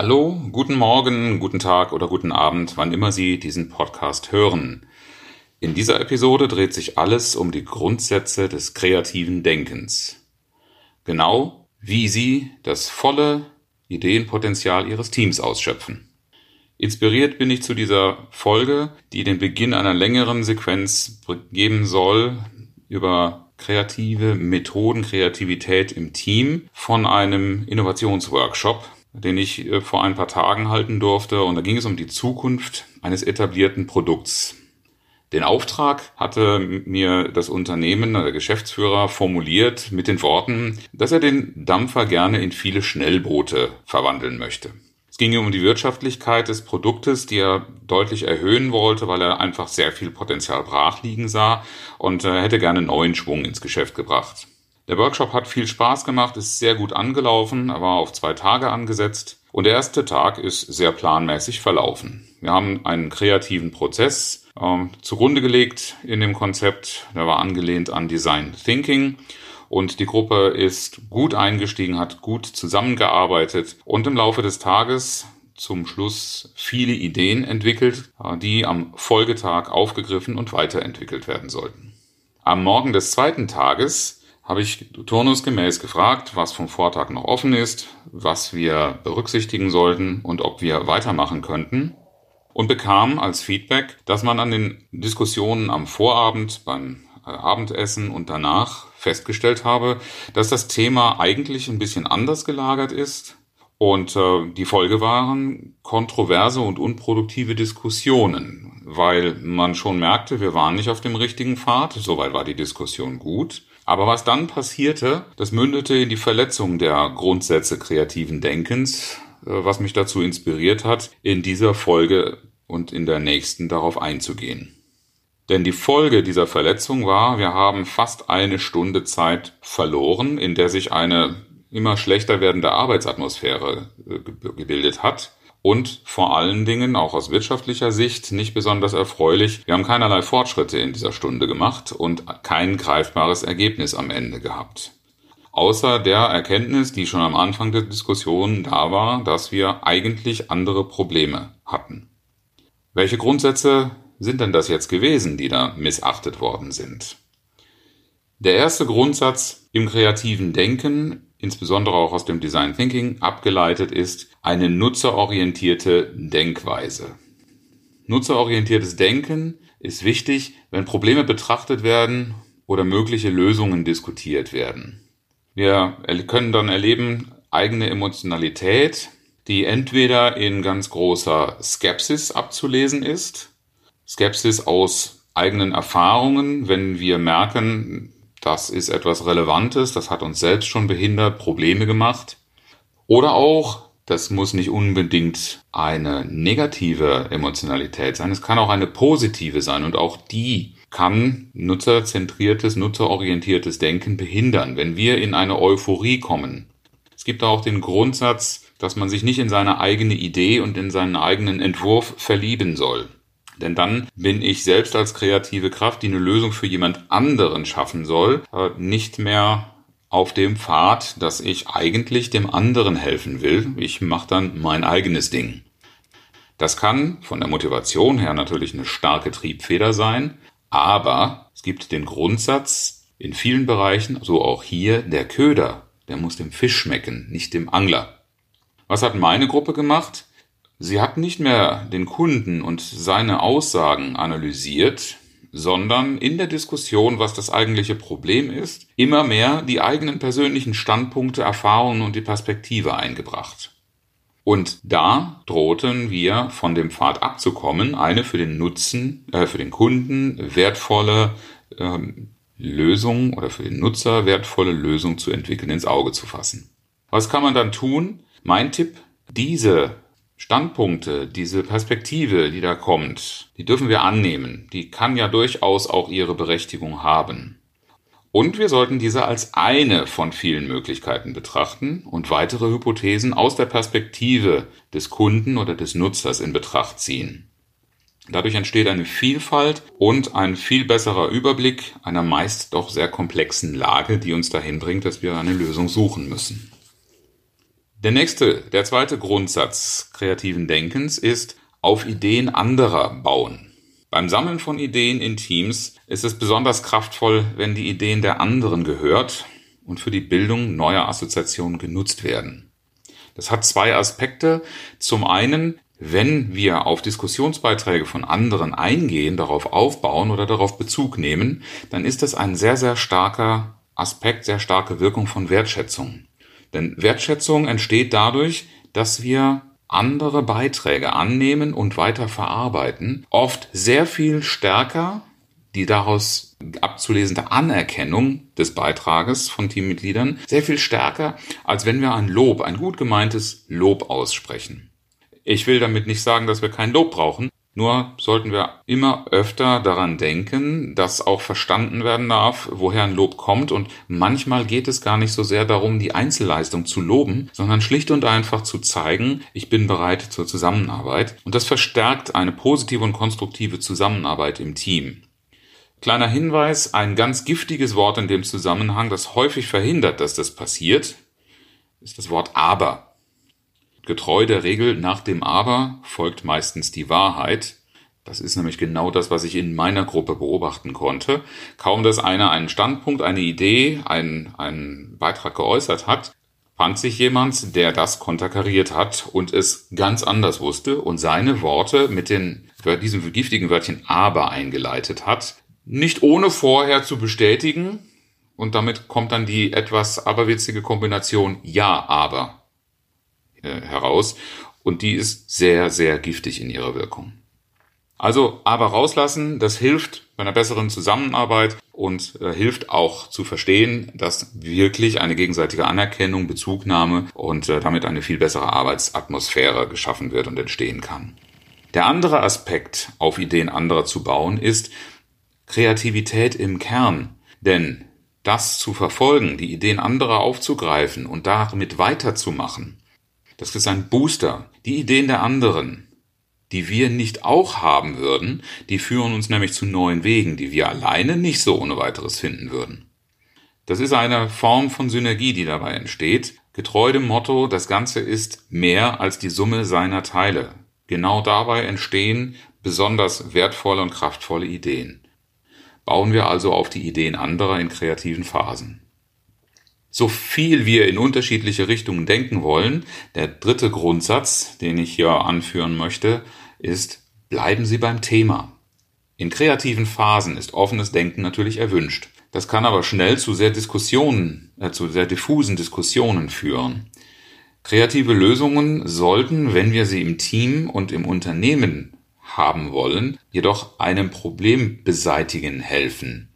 Hallo, guten Morgen, guten Tag oder guten Abend, wann immer Sie diesen Podcast hören. In dieser Episode dreht sich alles um die Grundsätze des kreativen Denkens. Genau wie Sie das volle Ideenpotenzial Ihres Teams ausschöpfen. Inspiriert bin ich zu dieser Folge, die den Beginn einer längeren Sequenz geben soll über kreative Methoden, Kreativität im Team von einem Innovationsworkshop, den ich äh, vor ein paar Tagen halten durfte. Und da ging es um die Zukunft eines etablierten Produkts. Den Auftrag hatte mir das Unternehmen, der Geschäftsführer, formuliert mit den Worten, dass er den Dampfer gerne in viele Schnellboote verwandeln möchte. Es ging um die Wirtschaftlichkeit des Produktes, die er deutlich erhöhen wollte, weil er einfach sehr viel Potenzial brach liegen sah und er hätte gerne neuen Schwung ins Geschäft gebracht. Der Workshop hat viel Spaß gemacht, ist sehr gut angelaufen, er war auf zwei Tage angesetzt und der erste Tag ist sehr planmäßig verlaufen. Wir haben einen kreativen Prozess äh, zugrunde gelegt in dem Konzept, der war angelehnt an Design Thinking und die Gruppe ist gut eingestiegen, hat gut zusammengearbeitet und im Laufe des Tages zum Schluss viele Ideen entwickelt, äh, die am Folgetag aufgegriffen und weiterentwickelt werden sollten. Am Morgen des zweiten Tages habe ich turnusgemäß gefragt, was vom Vortag noch offen ist, was wir berücksichtigen sollten und ob wir weitermachen könnten und bekam als Feedback, dass man an den Diskussionen am Vorabend, beim äh, Abendessen und danach festgestellt habe, dass das Thema eigentlich ein bisschen anders gelagert ist und äh, die Folge waren kontroverse und unproduktive Diskussionen, weil man schon merkte, wir waren nicht auf dem richtigen Pfad, soweit war die Diskussion gut aber was dann passierte, das mündete in die Verletzung der Grundsätze kreativen Denkens, äh, was mich dazu inspiriert hat, in dieser Folge und in der nächsten darauf einzugehen. Denn die Folge dieser Verletzung war, wir haben fast eine Stunde Zeit verloren, in der sich eine immer schlechter werdende Arbeitsatmosphäre äh, gebildet hat und vor allen Dingen auch aus wirtschaftlicher Sicht nicht besonders erfreulich. Wir haben keinerlei Fortschritte in dieser Stunde gemacht und kein greifbares Ergebnis am Ende gehabt. Außer der Erkenntnis, die schon am Anfang der Diskussion da war, dass wir eigentlich andere Probleme hatten. Welche Grundsätze sind denn das jetzt gewesen, die da missachtet worden sind? Der erste Grundsatz im kreativen Denken insbesondere auch aus dem Design Thinking abgeleitet ist, eine nutzerorientierte Denkweise. Nutzerorientiertes Denken ist wichtig, wenn Probleme betrachtet werden oder mögliche Lösungen diskutiert werden. Wir können dann erleben eigene Emotionalität, die entweder in ganz großer Skepsis abzulesen ist, Skepsis aus eigenen Erfahrungen, wenn wir merken, das ist etwas Relevantes, das hat uns selbst schon behindert, Probleme gemacht. Oder auch, das muss nicht unbedingt eine negative Emotionalität sein, es kann auch eine positive sein und auch die kann nutzerzentriertes, nutzerorientiertes Denken behindern, wenn wir in eine Euphorie kommen. Es gibt auch den Grundsatz, dass man sich nicht in seine eigene Idee und in seinen eigenen Entwurf verlieben soll. Denn dann bin ich selbst als kreative Kraft, die eine Lösung für jemand anderen schaffen soll, äh, nicht mehr auf dem Pfad, dass ich eigentlich dem anderen helfen will. Ich mache dann mein eigenes Ding. Das kann von der Motivation her natürlich eine starke Triebfeder sein, aber es gibt den Grundsatz in vielen Bereichen, so auch hier, der Köder, der muss dem Fisch schmecken, nicht dem Angler. Was hat meine Gruppe gemacht? Sie hat nicht mehr den Kunden und seine Aussagen analysiert, sondern in der Diskussion, was das eigentliche Problem ist, immer mehr die eigenen persönlichen Standpunkte, Erfahrungen und die Perspektive eingebracht. Und da drohten wir von dem Pfad abzukommen, eine für den Nutzen, äh, für den Kunden wertvolle ähm, Lösung oder für den Nutzer wertvolle Lösung zu entwickeln, ins Auge zu fassen. Was kann man dann tun? Mein Tipp, diese Standpunkte, diese Perspektive, die da kommt, die dürfen wir annehmen. Die kann ja durchaus auch ihre Berechtigung haben. Und wir sollten diese als eine von vielen Möglichkeiten betrachten und weitere Hypothesen aus der Perspektive des Kunden oder des Nutzers in Betracht ziehen. Dadurch entsteht eine Vielfalt und ein viel besserer Überblick einer meist doch sehr komplexen Lage, die uns dahin bringt, dass wir eine Lösung suchen müssen. Der nächste, der zweite Grundsatz kreativen Denkens ist auf Ideen anderer bauen. Beim Sammeln von Ideen in Teams ist es besonders kraftvoll, wenn die Ideen der anderen gehört und für die Bildung neuer Assoziationen genutzt werden. Das hat zwei Aspekte. Zum einen wenn wir auf Diskussionsbeiträge von anderen eingehen, darauf aufbauen oder darauf Bezug nehmen, dann ist das ein sehr, sehr starker Aspekt, sehr starke Wirkung von Wertschätzung. Denn Wertschätzung entsteht dadurch, dass wir andere Beiträge annehmen und weiter verarbeiten, oft sehr viel stärker die daraus abzulesende Anerkennung des Beitrages von Teammitgliedern sehr viel stärker, als wenn wir ein Lob, ein gut gemeintes Lob aussprechen. Ich will damit nicht sagen, dass wir kein Lob brauchen. Nur sollten wir immer öfter daran denken, dass auch verstanden werden darf, woher ein Lob kommt. Und manchmal geht es gar nicht so sehr darum, die Einzelleistung zu loben, sondern schlicht und einfach zu zeigen, ich bin bereit zur Zusammenarbeit. Und das verstärkt eine positive und konstruktive Zusammenarbeit im Team. Kleiner Hinweis, ein ganz giftiges Wort in dem Zusammenhang, das häufig verhindert, dass das passiert, ist das Wort aber. Getreu der Regel nach dem Aber folgt meistens die Wahrheit. Das ist nämlich genau das, was ich in meiner Gruppe beobachten konnte. Kaum dass einer einen Standpunkt, eine Idee, einen, einen Beitrag geäußert hat, fand sich jemand, der das konterkariert hat und es ganz anders wusste und seine Worte mit den, diesem giftigen Wörtchen aber eingeleitet hat. Nicht ohne vorher zu bestätigen. Und damit kommt dann die etwas aberwitzige Kombination Ja, aber. Äh, heraus und die ist sehr, sehr giftig in ihrer Wirkung. Also aber rauslassen, das hilft bei einer besseren Zusammenarbeit und äh, hilft auch zu verstehen, dass wirklich eine gegenseitige Anerkennung, Bezugnahme und äh, damit eine viel bessere Arbeitsatmosphäre geschaffen wird und entstehen kann. Der andere Aspekt, auf Ideen anderer zu bauen, ist Kreativität im Kern. Denn das zu verfolgen, die Ideen anderer aufzugreifen und damit weiterzumachen, das ist ein Booster. Die Ideen der anderen, die wir nicht auch haben würden, die führen uns nämlich zu neuen Wegen, die wir alleine nicht so ohne weiteres finden würden. Das ist eine Form von Synergie, die dabei entsteht, getreu dem Motto, das Ganze ist mehr als die Summe seiner Teile. Genau dabei entstehen besonders wertvolle und kraftvolle Ideen. Bauen wir also auf die Ideen anderer in kreativen Phasen so viel wir in unterschiedliche Richtungen denken wollen. Der dritte Grundsatz, den ich hier anführen möchte, ist, bleiben Sie beim Thema. In kreativen Phasen ist offenes Denken natürlich erwünscht. Das kann aber schnell zu sehr Diskussionen, äh, zu sehr diffusen Diskussionen führen. Kreative Lösungen sollten, wenn wir sie im Team und im Unternehmen haben wollen, jedoch einem Problem beseitigen helfen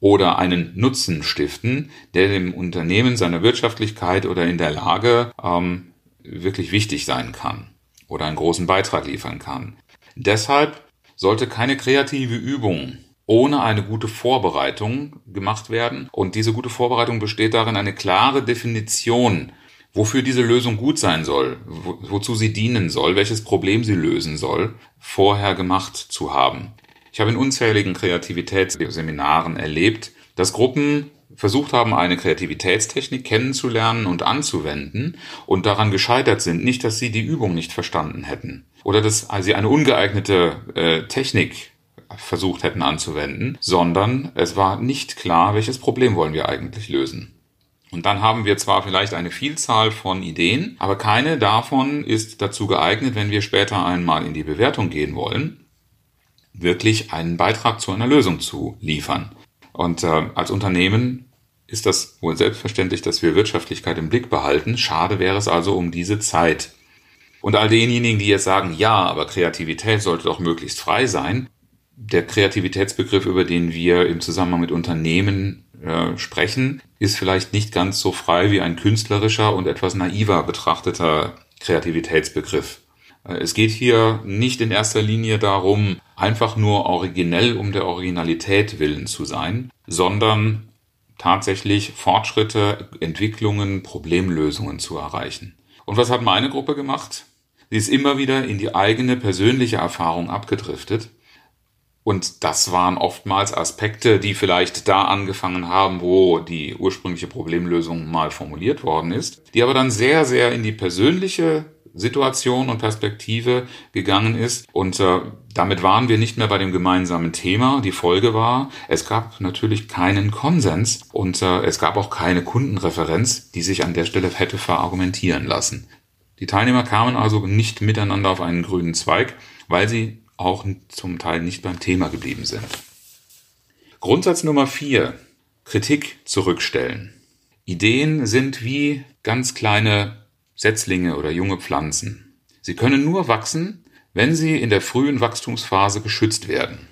oder einen Nutzen stiften, der dem Unternehmen, seiner Wirtschaftlichkeit oder in der Lage ähm, wirklich wichtig sein kann oder einen großen Beitrag liefern kann. Deshalb sollte keine kreative Übung ohne eine gute Vorbereitung gemacht werden. Und diese gute Vorbereitung besteht darin, eine klare Definition, wofür diese Lösung gut sein soll, wo, wozu sie dienen soll, welches Problem sie lösen soll, vorher gemacht zu haben. Ich habe in unzähligen Kreativitätsseminaren erlebt, dass Gruppen versucht haben, eine Kreativitätstechnik kennenzulernen und anzuwenden und daran gescheitert sind. Nicht, dass sie die Übung nicht verstanden hätten oder dass sie eine ungeeignete äh, Technik versucht hätten anzuwenden, sondern es war nicht klar, welches Problem wollen wir eigentlich lösen. Und dann haben wir zwar vielleicht eine Vielzahl von Ideen, aber keine davon ist dazu geeignet, wenn wir später einmal in die Bewertung gehen wollen, wirklich einen Beitrag zu einer Lösung zu liefern. Und äh, als Unternehmen ist das wohl selbstverständlich, dass wir Wirtschaftlichkeit im Blick behalten. Schade wäre es also um diese Zeit. Und all denjenigen, die jetzt sagen, ja, aber Kreativität sollte doch möglichst frei sein, der Kreativitätsbegriff, über den wir im Zusammenhang mit Unternehmen äh, sprechen, ist vielleicht nicht ganz so frei wie ein künstlerischer und etwas naiver betrachteter Kreativitätsbegriff. Es geht hier nicht in erster Linie darum, einfach nur originell um der Originalität willen zu sein, sondern tatsächlich Fortschritte, Entwicklungen, Problemlösungen zu erreichen. Und was hat meine Gruppe gemacht? Sie ist immer wieder in die eigene persönliche Erfahrung abgedriftet. Und das waren oftmals Aspekte, die vielleicht da angefangen haben, wo die ursprüngliche Problemlösung mal formuliert worden ist, die aber dann sehr, sehr in die persönliche Situation und Perspektive gegangen ist. Und äh, damit waren wir nicht mehr bei dem gemeinsamen Thema. Die Folge war, es gab natürlich keinen Konsens und äh, es gab auch keine Kundenreferenz, die sich an der Stelle hätte verargumentieren lassen. Die Teilnehmer kamen also nicht miteinander auf einen grünen Zweig, weil sie auch zum Teil nicht beim Thema geblieben sind. Grundsatz Nummer vier: Kritik zurückstellen. Ideen sind wie ganz kleine Setzlinge oder junge Pflanzen. Sie können nur wachsen, wenn sie in der frühen Wachstumsphase geschützt werden.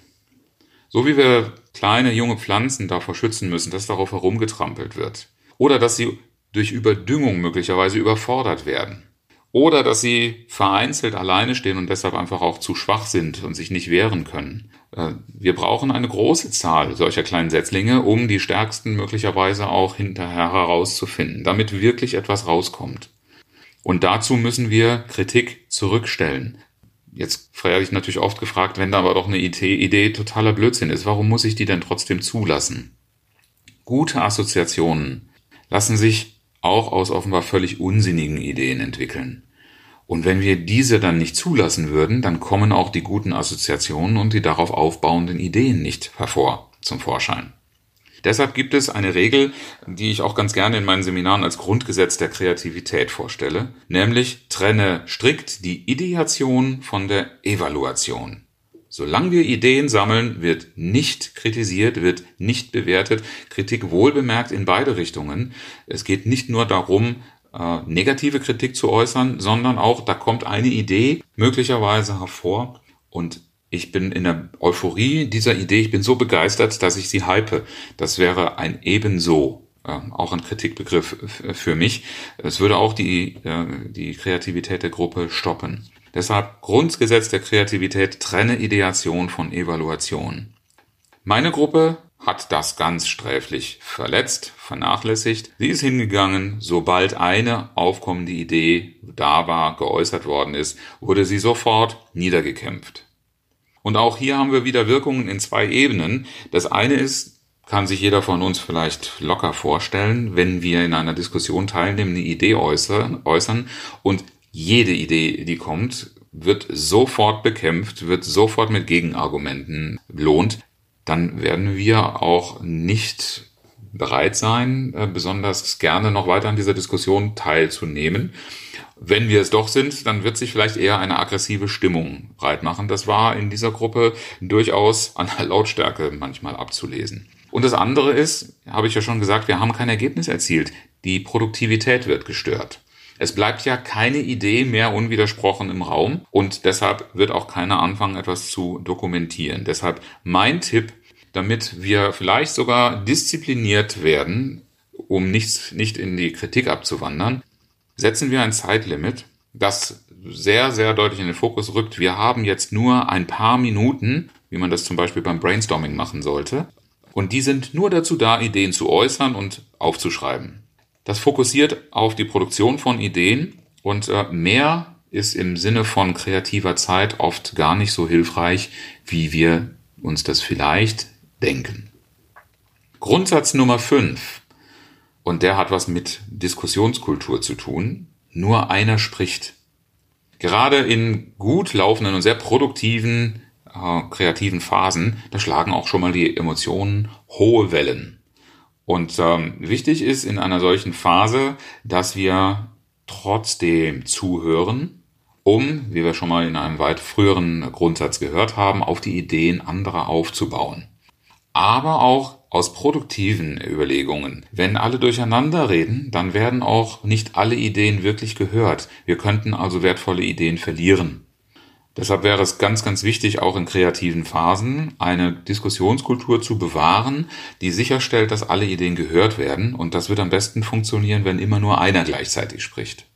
So wie wir kleine junge Pflanzen davor schützen müssen, dass darauf herumgetrampelt wird. Oder dass sie durch Überdüngung möglicherweise überfordert werden. Oder dass sie vereinzelt alleine stehen und deshalb einfach auch zu schwach sind und sich nicht wehren können. Äh, wir brauchen eine große Zahl solcher kleinen Setzlinge, um die stärksten möglicherweise auch hinterher herauszufinden, damit wirklich etwas rauskommt. Und dazu müssen wir Kritik zurückstellen. Jetzt werde ich natürlich oft gefragt, wenn da aber doch eine Idee totaler Blödsinn ist, warum muss ich die denn trotzdem zulassen? Gute Assoziationen lassen sich auch aus offenbar völlig unsinnigen Ideen entwickeln. Und wenn wir diese dann nicht zulassen würden, dann kommen auch die guten Assoziationen und die darauf aufbauenden Ideen nicht hervor zum Vorschein. Deshalb gibt es eine Regel, die ich auch ganz gerne in meinen Seminaren als Grundgesetz der Kreativität vorstelle, nämlich trenne strikt die Ideation von der Evaluation. Solange wir Ideen sammeln, wird nicht kritisiert, wird nicht bewertet. Kritik wohlbemerkt in beide Richtungen. Es geht nicht nur darum, äh, negative Kritik zu äußern, sondern auch, da kommt eine Idee möglicherweise hervor und ich bin in der Euphorie dieser Idee, ich bin so begeistert, dass ich sie hype. Das wäre ein ebenso, äh, auch ein Kritikbegriff für mich. Es würde auch die, äh, die Kreativität der Gruppe stoppen. Deshalb Grundgesetz der Kreativität, trenne Ideation von Evaluation. Meine Gruppe hat das ganz sträflich verletzt, vernachlässigt. Sie ist hingegangen, sobald eine aufkommende Idee da war, geäußert worden ist, wurde sie sofort niedergekämpft. Und auch hier haben wir wieder Wirkungen in zwei Ebenen. Das eine ist, kann sich jeder von uns vielleicht locker vorstellen, wenn wir in einer Diskussion teilnehmen, eine Idee äußern, äußern und jede Idee, die kommt, wird sofort bekämpft, wird sofort mit Gegenargumenten belohnt, dann werden wir auch nicht bereit sein, äh, besonders gerne noch weiter an dieser Diskussion teilzunehmen. Wenn wir es doch sind, dann wird sich vielleicht eher eine aggressive Stimmung breit machen. Das war in dieser Gruppe durchaus an der Lautstärke manchmal abzulesen. Und das andere ist, habe ich ja schon gesagt, wir haben kein Ergebnis erzielt. Die Produktivität wird gestört. Es bleibt ja keine Idee mehr unwidersprochen im Raum und deshalb wird auch keiner anfangen, etwas zu dokumentieren. Deshalb mein Tipp, damit wir vielleicht sogar diszipliniert werden, um nicht, nicht in die Kritik abzuwandern, setzen wir ein Zeitlimit, das sehr, sehr deutlich in den Fokus rückt. Wir haben jetzt nur ein paar Minuten, wie man das zum Beispiel beim Brainstorming machen sollte. Und die sind nur dazu da, Ideen zu äußern und aufzuschreiben. Das fokussiert auf die Produktion von Ideen und äh, mehr ist im Sinne von kreativer Zeit oft gar nicht so hilfreich, wie wir uns das vielleicht denken. Grundsatz Nummer 5. Und der hat was mit Diskussionskultur zu tun. Nur einer spricht. Gerade in gut laufenden und sehr produktiven, äh, kreativen Phasen, da schlagen auch schon mal die Emotionen hohe Wellen. Und ähm, wichtig ist in einer solchen Phase, dass wir trotzdem zuhören, um, wie wir schon mal in einem weit früheren Grundsatz gehört haben, auf die Ideen anderer aufzubauen. Aber auch aus produktiven Überlegungen. Wenn alle durcheinander reden, dann werden auch nicht alle Ideen wirklich gehört. Wir könnten also wertvolle Ideen verlieren. Deshalb wäre es ganz, ganz wichtig, auch in kreativen Phasen eine Diskussionskultur zu bewahren, die sicherstellt, dass alle Ideen gehört werden. Und das wird am besten funktionieren, wenn immer nur einer gleichzeitig spricht.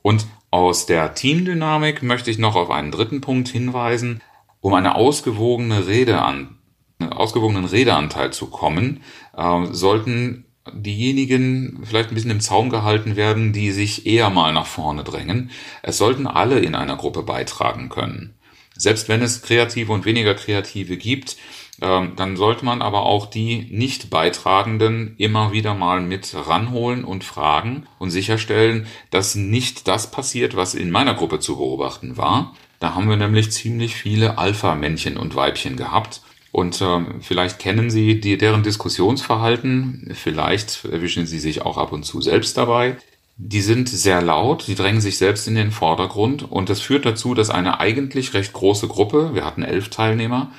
Und Aus der Teamdynamik möchte ich noch auf einen dritten Punkt hinweisen. Um eine ausgewogene Rede an, ausgewogenen Redeanteil zu kommen, äh, sollten diejenigen vielleicht ein bisschen im Zaum gehalten werden, die sich eher mal nach vorne drängen. Es sollten alle in einer Gruppe beitragen können. Selbst wenn es kreative und weniger kreative gibt, ähm, dann sollte man aber auch die nicht Beitragenden immer wieder mal mit ranholen und fragen und sicherstellen, dass nicht das passiert, was in meiner Gruppe zu beobachten war. Da haben wir nämlich ziemlich viele Alpha-Männchen und Weibchen gehabt. Und äh, vielleicht kennen Sie die, deren Diskussionsverhalten, vielleicht erwischen Sie sich auch ab und zu selbst dabei. Die sind sehr laut, die drängen sich selbst in den Vordergrund und das führt dazu, dass eine eigentlich recht große Gruppe, wir hatten elf Teilnehmer,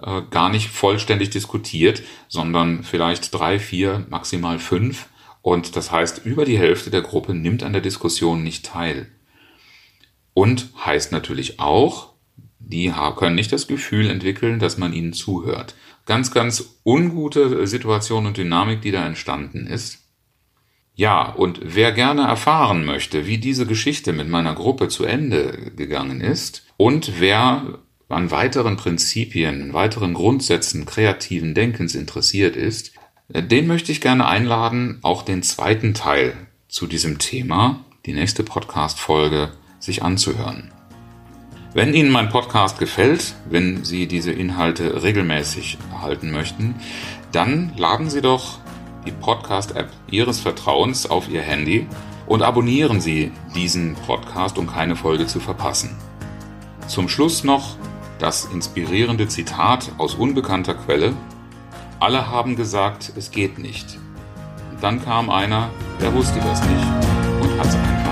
äh, gar nicht vollständig diskutiert, sondern vielleicht drei, vier, maximal fünf. Und das heißt, über die Hälfte der Gruppe nimmt an der Diskussion nicht teil. Und heißt natürlich auch, die können nicht das Gefühl entwickeln, dass man ihnen zuhört. Ganz, ganz ungute Situation und Dynamik, die da entstanden ist. Ja, und wer gerne erfahren möchte, wie diese Geschichte mit meiner Gruppe zu Ende gegangen ist und wer an weiteren Prinzipien, weiteren Grundsätzen kreativen Denkens interessiert ist, den möchte ich gerne einladen, auch den zweiten Teil zu diesem Thema, die nächste Podcast-Folge, sich anzuhören. Wenn Ihnen mein Podcast gefällt, wenn Sie diese Inhalte regelmäßig erhalten möchten, dann laden Sie doch die Podcast-App Ihres Vertrauens auf Ihr Handy und abonnieren Sie diesen Podcast, um keine Folge zu verpassen. Zum Schluss noch das inspirierende Zitat aus unbekannter Quelle. Alle haben gesagt, es geht nicht. Und dann kam einer, der wusste das nicht und hat es einfach.